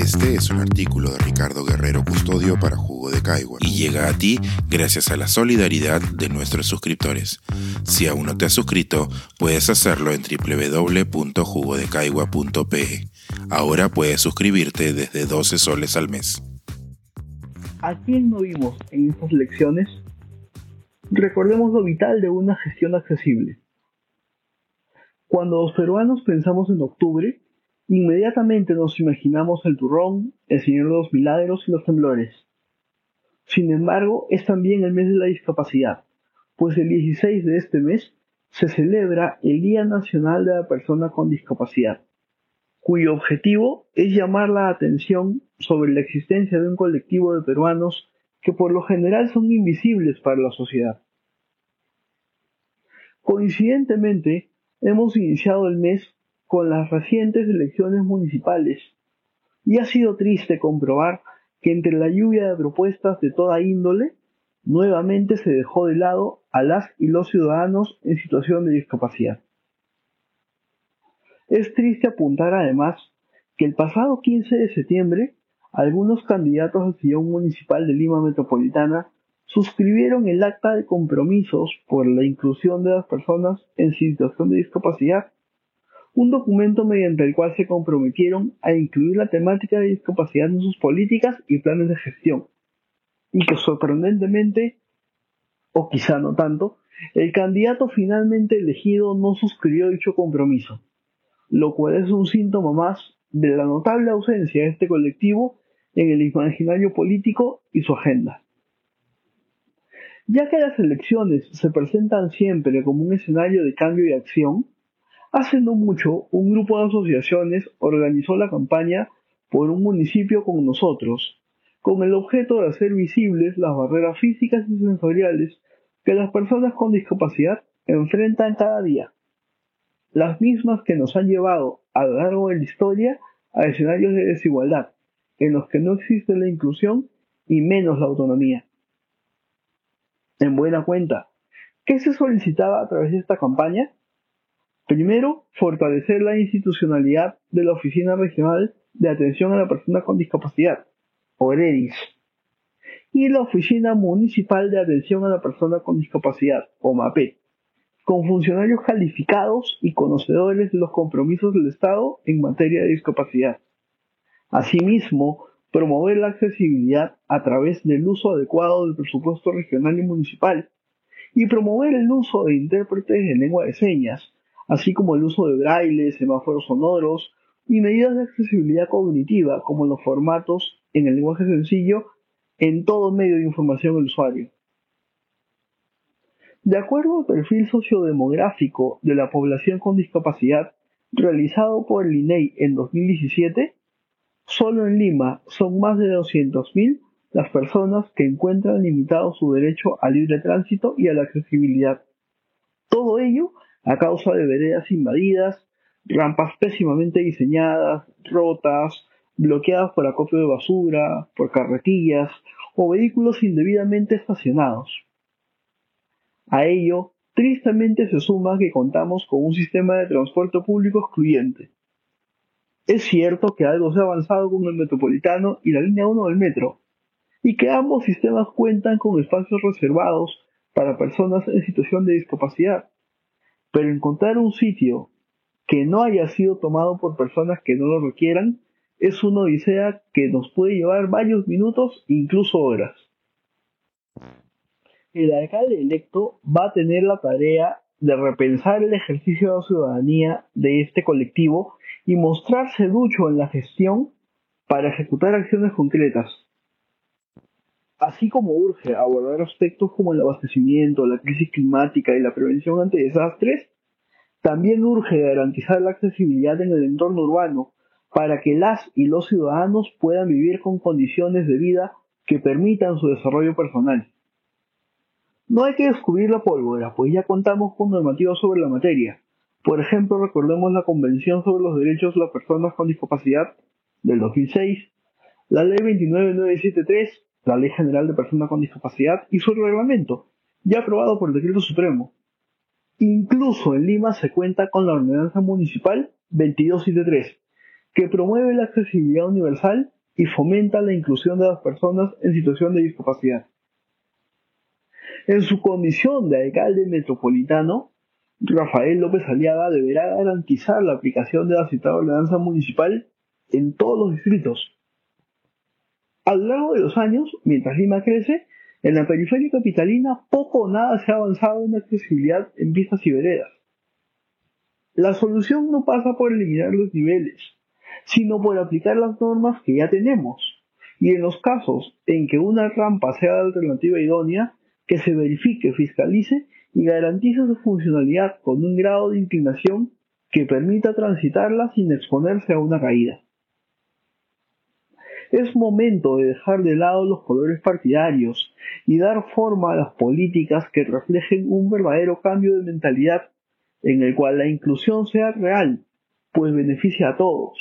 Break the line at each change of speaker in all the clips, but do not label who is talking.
Este es un artículo de Ricardo Guerrero Custodio para Jugo de Caigua y llega a ti gracias a la solidaridad de nuestros suscriptores. Si aún no te has suscrito, puedes hacerlo en www.jugodecaigua.pe. Ahora puedes suscribirte desde 12 soles al mes.
¿A quién no vimos en estas lecciones? Recordemos lo vital de una gestión accesible. Cuando los peruanos pensamos en octubre, Inmediatamente nos imaginamos el turrón, el Señor de los Milagros y los temblores. Sin embargo, es también el mes de la discapacidad, pues el 16 de este mes se celebra el Día Nacional de la Persona con Discapacidad, cuyo objetivo es llamar la atención sobre la existencia de un colectivo de peruanos que por lo general son invisibles para la sociedad. Coincidentemente, hemos iniciado el mes con las recientes elecciones municipales, y ha sido triste comprobar que entre la lluvia de propuestas de toda índole, nuevamente se dejó de lado a las y los ciudadanos en situación de discapacidad. Es triste apuntar además que el pasado 15 de septiembre, algunos candidatos al sillón municipal de Lima Metropolitana suscribieron el acta de compromisos por la inclusión de las personas en situación de discapacidad un documento mediante el cual se comprometieron a incluir la temática de discapacidad en sus políticas y planes de gestión, y que sorprendentemente, o quizá no tanto, el candidato finalmente elegido no suscribió dicho compromiso, lo cual es un síntoma más de la notable ausencia de este colectivo en el imaginario político y su agenda. Ya que las elecciones se presentan siempre como un escenario de cambio y acción, Hace no mucho, un grupo de asociaciones organizó la campaña por un municipio con nosotros, con el objeto de hacer visibles las barreras físicas y sensoriales que las personas con discapacidad enfrentan cada día, las mismas que nos han llevado a lo largo de la historia a escenarios de desigualdad, en los que no existe la inclusión y menos la autonomía. En buena cuenta, ¿qué se solicitaba a través de esta campaña? Primero, fortalecer la institucionalidad de la Oficina Regional de Atención a la Persona con Discapacidad, OREDIS, y la Oficina Municipal de Atención a la Persona con Discapacidad, OMAPE, con funcionarios calificados y conocedores de los compromisos del Estado en materia de discapacidad. Asimismo, promover la accesibilidad a través del uso adecuado del presupuesto regional y municipal, y promover el uso de intérpretes de lengua de señas, así como el uso de braille, semáforos sonoros y medidas de accesibilidad cognitiva como los formatos en el lenguaje sencillo en todo medio de información del usuario. De acuerdo al perfil sociodemográfico de la población con discapacidad realizado por el INEI en 2017, solo en Lima son más de 200.000 las personas que encuentran limitado su derecho al libre tránsito y a la accesibilidad. Todo ello a causa de veredas invadidas, rampas pésimamente diseñadas, rotas, bloqueadas por acopio de basura, por carretillas o vehículos indebidamente estacionados. A ello, tristemente se suma que contamos con un sistema de transporte público excluyente. Es cierto que algo se ha avanzado con el metropolitano y la línea 1 del metro, y que ambos sistemas cuentan con espacios reservados para personas en situación de discapacidad. Pero encontrar un sitio que no haya sido tomado por personas que no lo requieran es una odisea que nos puede llevar varios minutos, incluso horas. El alcalde electo va a tener la tarea de repensar el ejercicio de la ciudadanía de este colectivo y mostrarse ducho en la gestión para ejecutar acciones concretas. Así como urge abordar aspectos como el abastecimiento, la crisis climática y la prevención ante desastres, también urge garantizar la accesibilidad en el entorno urbano para que las y los ciudadanos puedan vivir con condiciones de vida que permitan su desarrollo personal. No hay que descubrir la pólvora, pues ya contamos con normativas sobre la materia. Por ejemplo, recordemos la Convención sobre los Derechos de las Personas con Discapacidad del 2006, la Ley 29973 la Ley General de Personas con Discapacidad y su reglamento, ya aprobado por el Decreto Supremo. Incluso en Lima se cuenta con la Ordenanza Municipal 2273, que promueve la accesibilidad universal y fomenta la inclusión de las personas en situación de discapacidad. En su condición de alcalde metropolitano, Rafael López Aliaga deberá garantizar la aplicación de la citada ordenanza municipal en todos los distritos. A lo largo de los años, mientras Lima crece, en la periferia capitalina poco o nada se ha avanzado en accesibilidad en pistas y veredas. La solución no pasa por eliminar los niveles, sino por aplicar las normas que ya tenemos. Y en los casos en que una rampa sea la alternativa idónea, que se verifique, fiscalice y garantice su funcionalidad con un grado de inclinación que permita transitarla sin exponerse a una caída. Es momento de dejar de lado los colores partidarios y dar forma a las políticas que reflejen un verdadero cambio de mentalidad en el cual la inclusión sea real, pues beneficia a todos,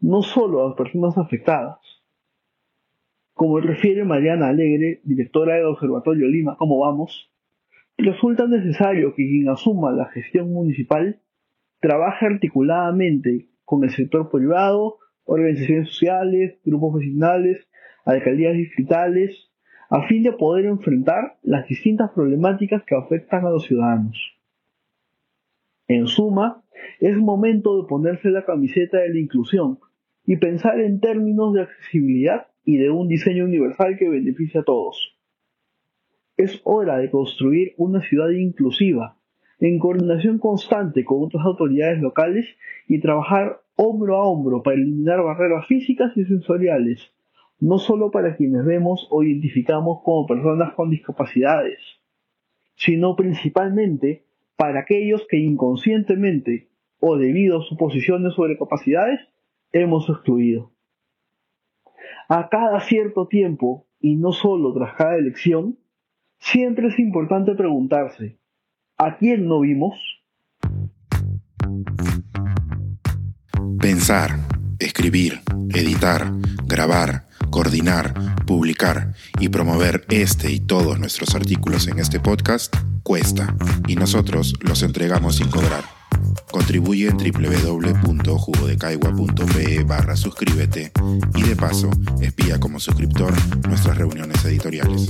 no solo a las personas afectadas. Como refiere Mariana Alegre, directora del Observatorio Lima, ¿cómo vamos? Resulta necesario que quien asuma la gestión municipal trabaje articuladamente con el sector privado, organizaciones sociales, grupos vecinales, alcaldías distritales, a fin de poder enfrentar las distintas problemáticas que afectan a los ciudadanos. En suma, es momento de ponerse la camiseta de la inclusión y pensar en términos de accesibilidad y de un diseño universal que beneficie a todos. Es hora de construir una ciudad inclusiva, en coordinación constante con otras autoridades locales y trabajar hombro a hombro para eliminar barreras físicas y sensoriales, no solo para quienes vemos o identificamos como personas con discapacidades, sino principalmente para aquellos que inconscientemente o debido a suposiciones sobre capacidades hemos excluido. A cada cierto tiempo, y no solo tras cada elección, siempre es importante preguntarse, ¿a quién no vimos?
Pensar, escribir, editar, grabar, coordinar, publicar y promover este y todos nuestros artículos en este podcast cuesta y nosotros los entregamos sin cobrar. Contribuye en barra suscríbete y de paso espía como suscriptor nuestras reuniones editoriales.